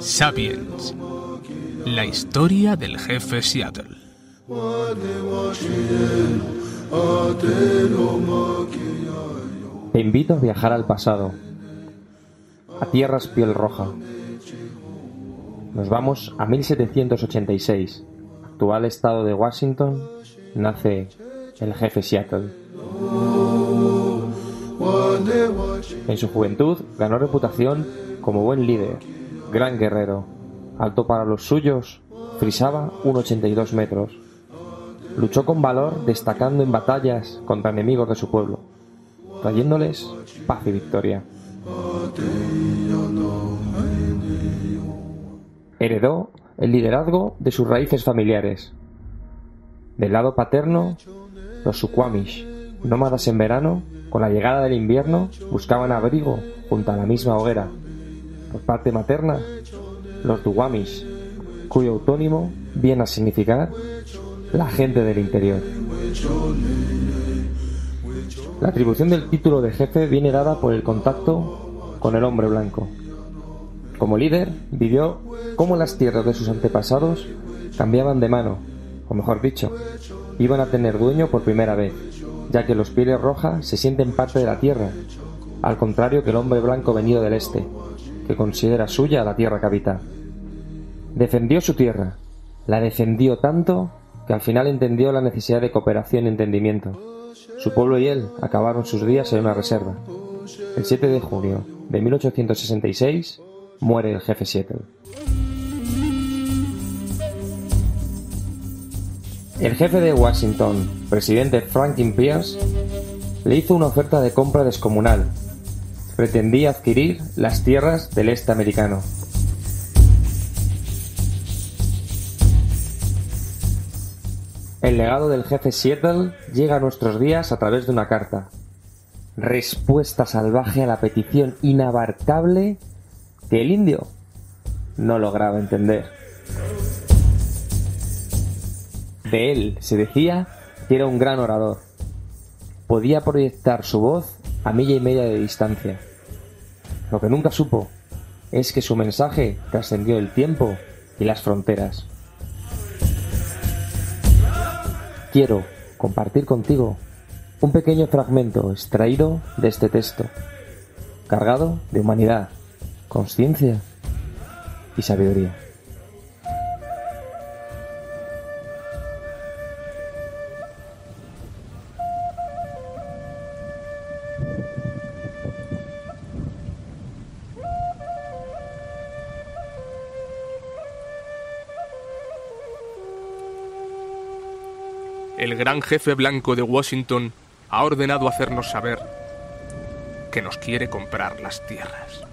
Sapiens, la historia del jefe Seattle. Te invito a viajar al pasado, a tierras piel roja. Nos vamos a 1786, actual estado de Washington, nace el jefe Seattle. En su juventud ganó reputación como buen líder, gran guerrero, alto para los suyos, frisaba 1,82 metros. Luchó con valor destacando en batallas contra enemigos de su pueblo, trayéndoles paz y victoria. Heredó el liderazgo de sus raíces familiares. Del lado paterno, los Suquamish, nómadas en verano, con la llegada del invierno buscaban abrigo junto a la misma hoguera. Por parte materna, los Duwamish, cuyo autónimo viene a significar la gente del interior. La atribución del título de jefe viene dada por el contacto con el hombre blanco. Como líder, vivió cómo las tierras de sus antepasados cambiaban de mano, o mejor dicho, iban a tener dueño por primera vez, ya que los pieles rojas se sienten parte de la tierra, al contrario que el hombre blanco venido del este, que considera suya la tierra que habita. Defendió su tierra, la defendió tanto que al final entendió la necesidad de cooperación y entendimiento. Su pueblo y él acabaron sus días en una reserva. El 7 de junio de 1866 muere el jefe Seattle. El jefe de Washington, presidente Franklin Pierce, le hizo una oferta de compra descomunal. Pretendía adquirir las tierras del este americano. El legado del jefe Seattle llega a nuestros días a través de una carta. Respuesta salvaje a la petición inabarcable que el indio no lograba entender. De él se decía que era un gran orador. Podía proyectar su voz a milla y media de distancia. Lo que nunca supo es que su mensaje trascendió el tiempo y las fronteras. Quiero compartir contigo un pequeño fragmento extraído de este texto, cargado de humanidad, conciencia y sabiduría. El gran jefe blanco de Washington ha ordenado hacernos saber que nos quiere comprar las tierras.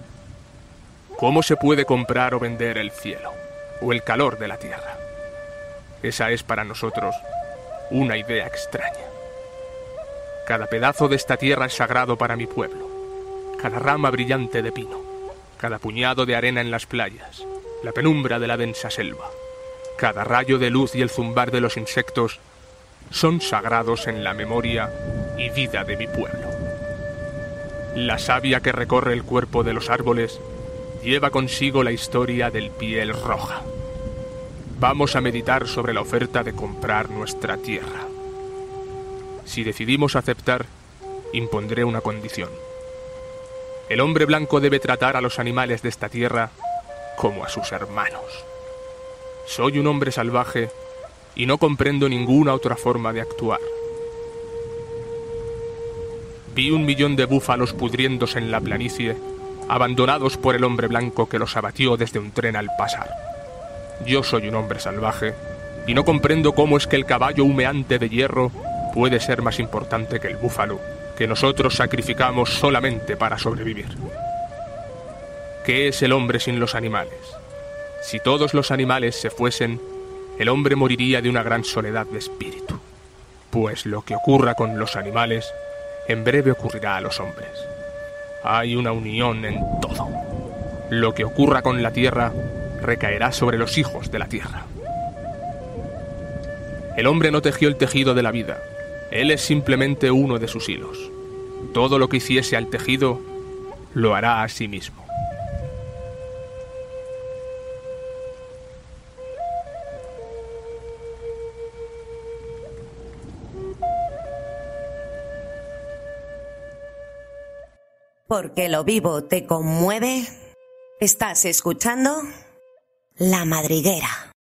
¿Cómo se puede comprar o vender el cielo o el calor de la tierra? Esa es para nosotros una idea extraña. Cada pedazo de esta tierra es sagrado para mi pueblo, cada rama brillante de pino, cada puñado de arena en las playas, la penumbra de la densa selva, cada rayo de luz y el zumbar de los insectos son sagrados en la memoria y vida de mi pueblo. La savia que recorre el cuerpo de los árboles lleva consigo la historia del piel roja. Vamos a meditar sobre la oferta de comprar nuestra tierra. Si decidimos aceptar, impondré una condición. El hombre blanco debe tratar a los animales de esta tierra como a sus hermanos. Soy un hombre salvaje y no comprendo ninguna otra forma de actuar. Vi un millón de búfalos pudriéndose en la planicie, abandonados por el hombre blanco que los abatió desde un tren al pasar. Yo soy un hombre salvaje y no comprendo cómo es que el caballo humeante de hierro puede ser más importante que el búfalo, que nosotros sacrificamos solamente para sobrevivir. ¿Qué es el hombre sin los animales? Si todos los animales se fuesen, el hombre moriría de una gran soledad de espíritu, pues lo que ocurra con los animales en breve ocurrirá a los hombres. Hay una unión en todo. Lo que ocurra con la tierra recaerá sobre los hijos de la tierra. El hombre no tejió el tejido de la vida. Él es simplemente uno de sus hilos. Todo lo que hiciese al tejido, lo hará a sí mismo. Porque lo vivo te conmueve. Estás escuchando La Madriguera.